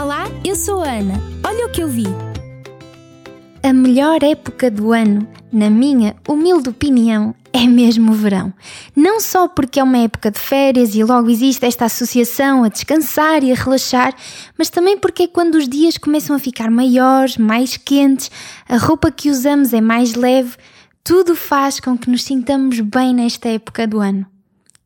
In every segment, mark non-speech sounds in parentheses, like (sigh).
Olá, eu sou a Ana. Olha o que eu vi. A melhor época do ano, na minha humilde opinião, é mesmo o verão. Não só porque é uma época de férias e logo existe esta associação a descansar e a relaxar, mas também porque é quando os dias começam a ficar maiores, mais quentes, a roupa que usamos é mais leve, tudo faz com que nos sintamos bem nesta época do ano.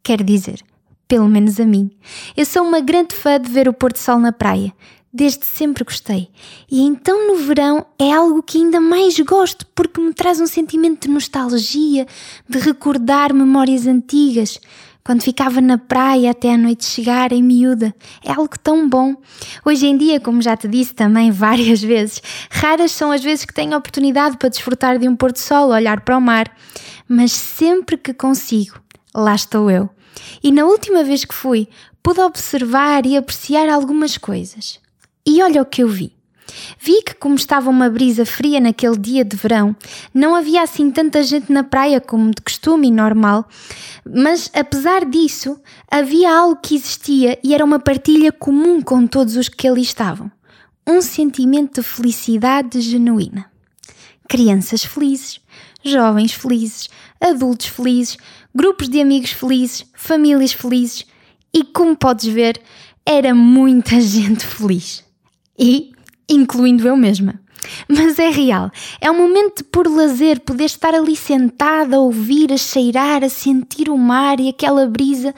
Quer dizer, pelo menos a mim. Eu sou uma grande fã de ver o pôr do sol na praia. Desde sempre gostei. E então no verão é algo que ainda mais gosto porque me traz um sentimento de nostalgia, de recordar memórias antigas. Quando ficava na praia até a noite chegar em miúda. É algo tão bom. Hoje em dia, como já te disse também (laughs) várias vezes, raras são as vezes que tenho oportunidade para desfrutar de um pôr do sol, olhar para o mar. Mas sempre que consigo, lá estou eu. E na última vez que fui, pude observar e apreciar algumas coisas. E olha o que eu vi. Vi que, como estava uma brisa fria naquele dia de verão, não havia assim tanta gente na praia como de costume e normal, mas apesar disso, havia algo que existia e era uma partilha comum com todos os que ali estavam: um sentimento de felicidade genuína. Crianças felizes, jovens felizes, adultos felizes, grupos de amigos felizes, famílias felizes e, como podes ver, era muita (laughs) gente feliz. E incluindo eu mesma. Mas é real, é um momento de puro lazer, poder estar ali sentada, a ouvir, a cheirar, a sentir o mar e aquela brisa,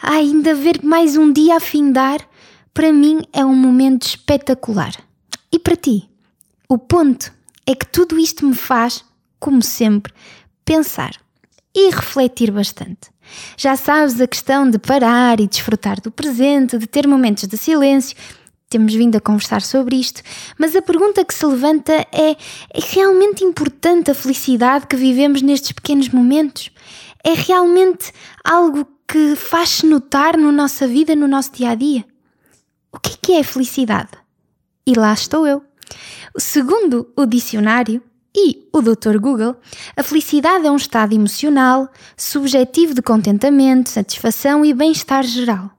a ainda ver mais um dia a findar, para mim é um momento espetacular. E para ti? O ponto é que tudo isto me faz, como sempre, pensar e refletir bastante. Já sabes a questão de parar e desfrutar do presente, de ter momentos de silêncio. Temos vindo a conversar sobre isto, mas a pergunta que se levanta é: é realmente importante a felicidade que vivemos nestes pequenos momentos? É realmente algo que faz-se notar na nossa vida, no nosso dia a dia? O que é, que é felicidade? E lá estou eu. Segundo o dicionário, e o Dr. Google, a felicidade é um estado emocional, subjetivo de contentamento, satisfação e bem-estar geral.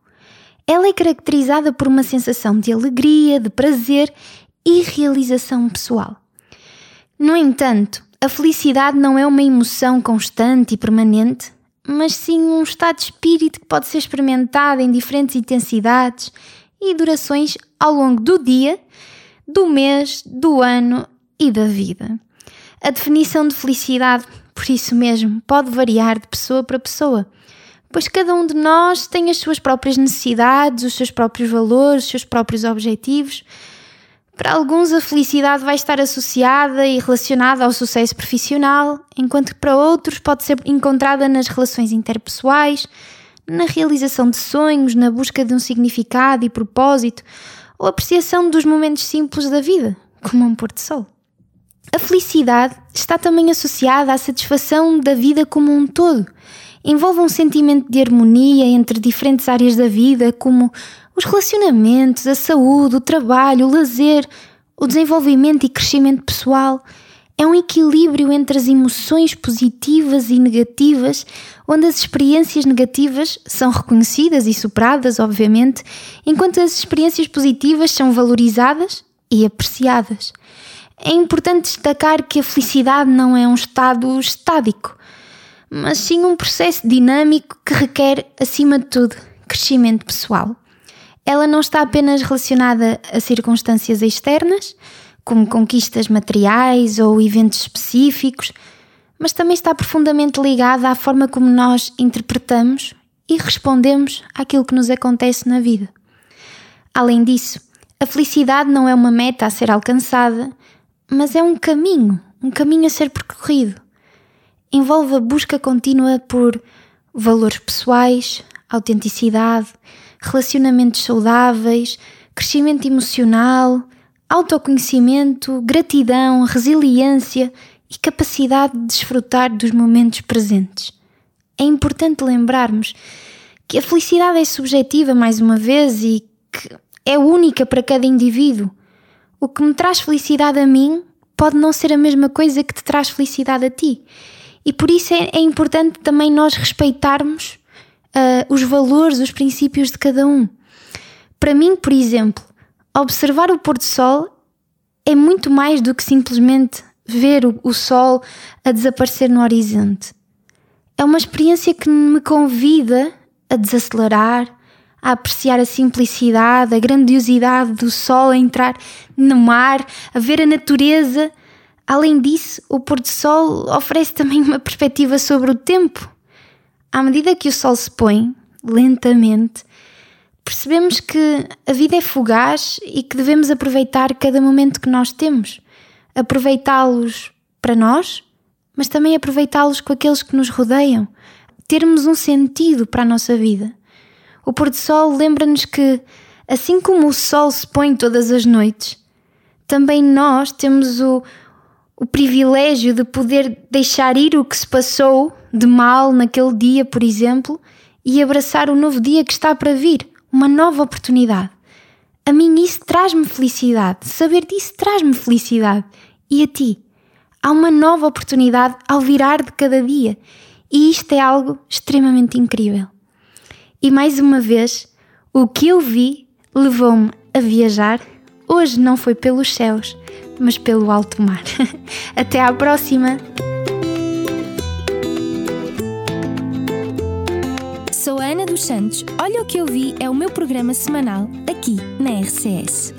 Ela é caracterizada por uma sensação de alegria, de prazer e realização pessoal. No entanto, a felicidade não é uma emoção constante e permanente, mas sim um estado de espírito que pode ser experimentado em diferentes intensidades e durações ao longo do dia, do mês, do ano e da vida. A definição de felicidade, por isso mesmo, pode variar de pessoa para pessoa, pois cada um de nós tem as suas próprias necessidades, os seus próprios valores, os seus próprios objetivos. Para alguns, a felicidade vai estar associada e relacionada ao sucesso profissional, enquanto que para outros pode ser encontrada nas relações interpessoais, na realização de sonhos, na busca de um significado e propósito, ou apreciação dos momentos simples da vida, como um pôr de sol. A felicidade está também associada à satisfação da vida como um todo. Envolve um sentimento de harmonia entre diferentes áreas da vida, como os relacionamentos, a saúde, o trabalho, o lazer, o desenvolvimento e crescimento pessoal. É um equilíbrio entre as emoções positivas e negativas, onde as experiências negativas são reconhecidas e superadas, obviamente, enquanto as experiências positivas são valorizadas e apreciadas. É importante destacar que a felicidade não é um estado estático, mas sim um processo dinâmico que requer, acima de tudo, crescimento pessoal. Ela não está apenas relacionada a circunstâncias externas, como conquistas materiais ou eventos específicos, mas também está profundamente ligada à forma como nós interpretamos e respondemos àquilo que nos acontece na vida. Além disso, a felicidade não é uma meta a ser alcançada, mas é um caminho, um caminho a ser percorrido. Envolve a busca contínua por valores pessoais, autenticidade, relacionamentos saudáveis, crescimento emocional, autoconhecimento, gratidão, resiliência e capacidade de desfrutar dos momentos presentes. É importante lembrarmos que a felicidade é subjetiva, mais uma vez, e que é única para cada indivíduo. O que me traz felicidade a mim pode não ser a mesma coisa que te traz felicidade a ti. E por isso é, é importante também nós respeitarmos uh, os valores, os princípios de cada um. Para mim, por exemplo, observar o pôr do sol é muito mais do que simplesmente ver o, o sol a desaparecer no horizonte. É uma experiência que me convida a desacelerar, a apreciar a simplicidade, a grandiosidade do sol a entrar no mar, a ver a natureza. Além disso, o pôr do sol oferece também uma perspectiva sobre o tempo. À medida que o sol se põe, lentamente, percebemos que a vida é fugaz e que devemos aproveitar cada momento que nós temos. Aproveitá-los para nós, mas também aproveitá-los com aqueles que nos rodeiam. Termos um sentido para a nossa vida. O pôr do sol lembra-nos que, assim como o sol se põe todas as noites, também nós temos o, o privilégio de poder deixar ir o que se passou de mal naquele dia, por exemplo, e abraçar o novo dia que está para vir, uma nova oportunidade. A mim isso traz-me felicidade, saber disso traz-me felicidade. E a ti? Há uma nova oportunidade ao virar de cada dia, e isto é algo extremamente incrível. E mais uma vez, o que eu vi levou-me a viajar. Hoje não foi pelos céus, mas pelo alto mar. (laughs) Até à próxima! Sou a Ana dos Santos. Olha o que eu vi é o meu programa semanal aqui na RCS.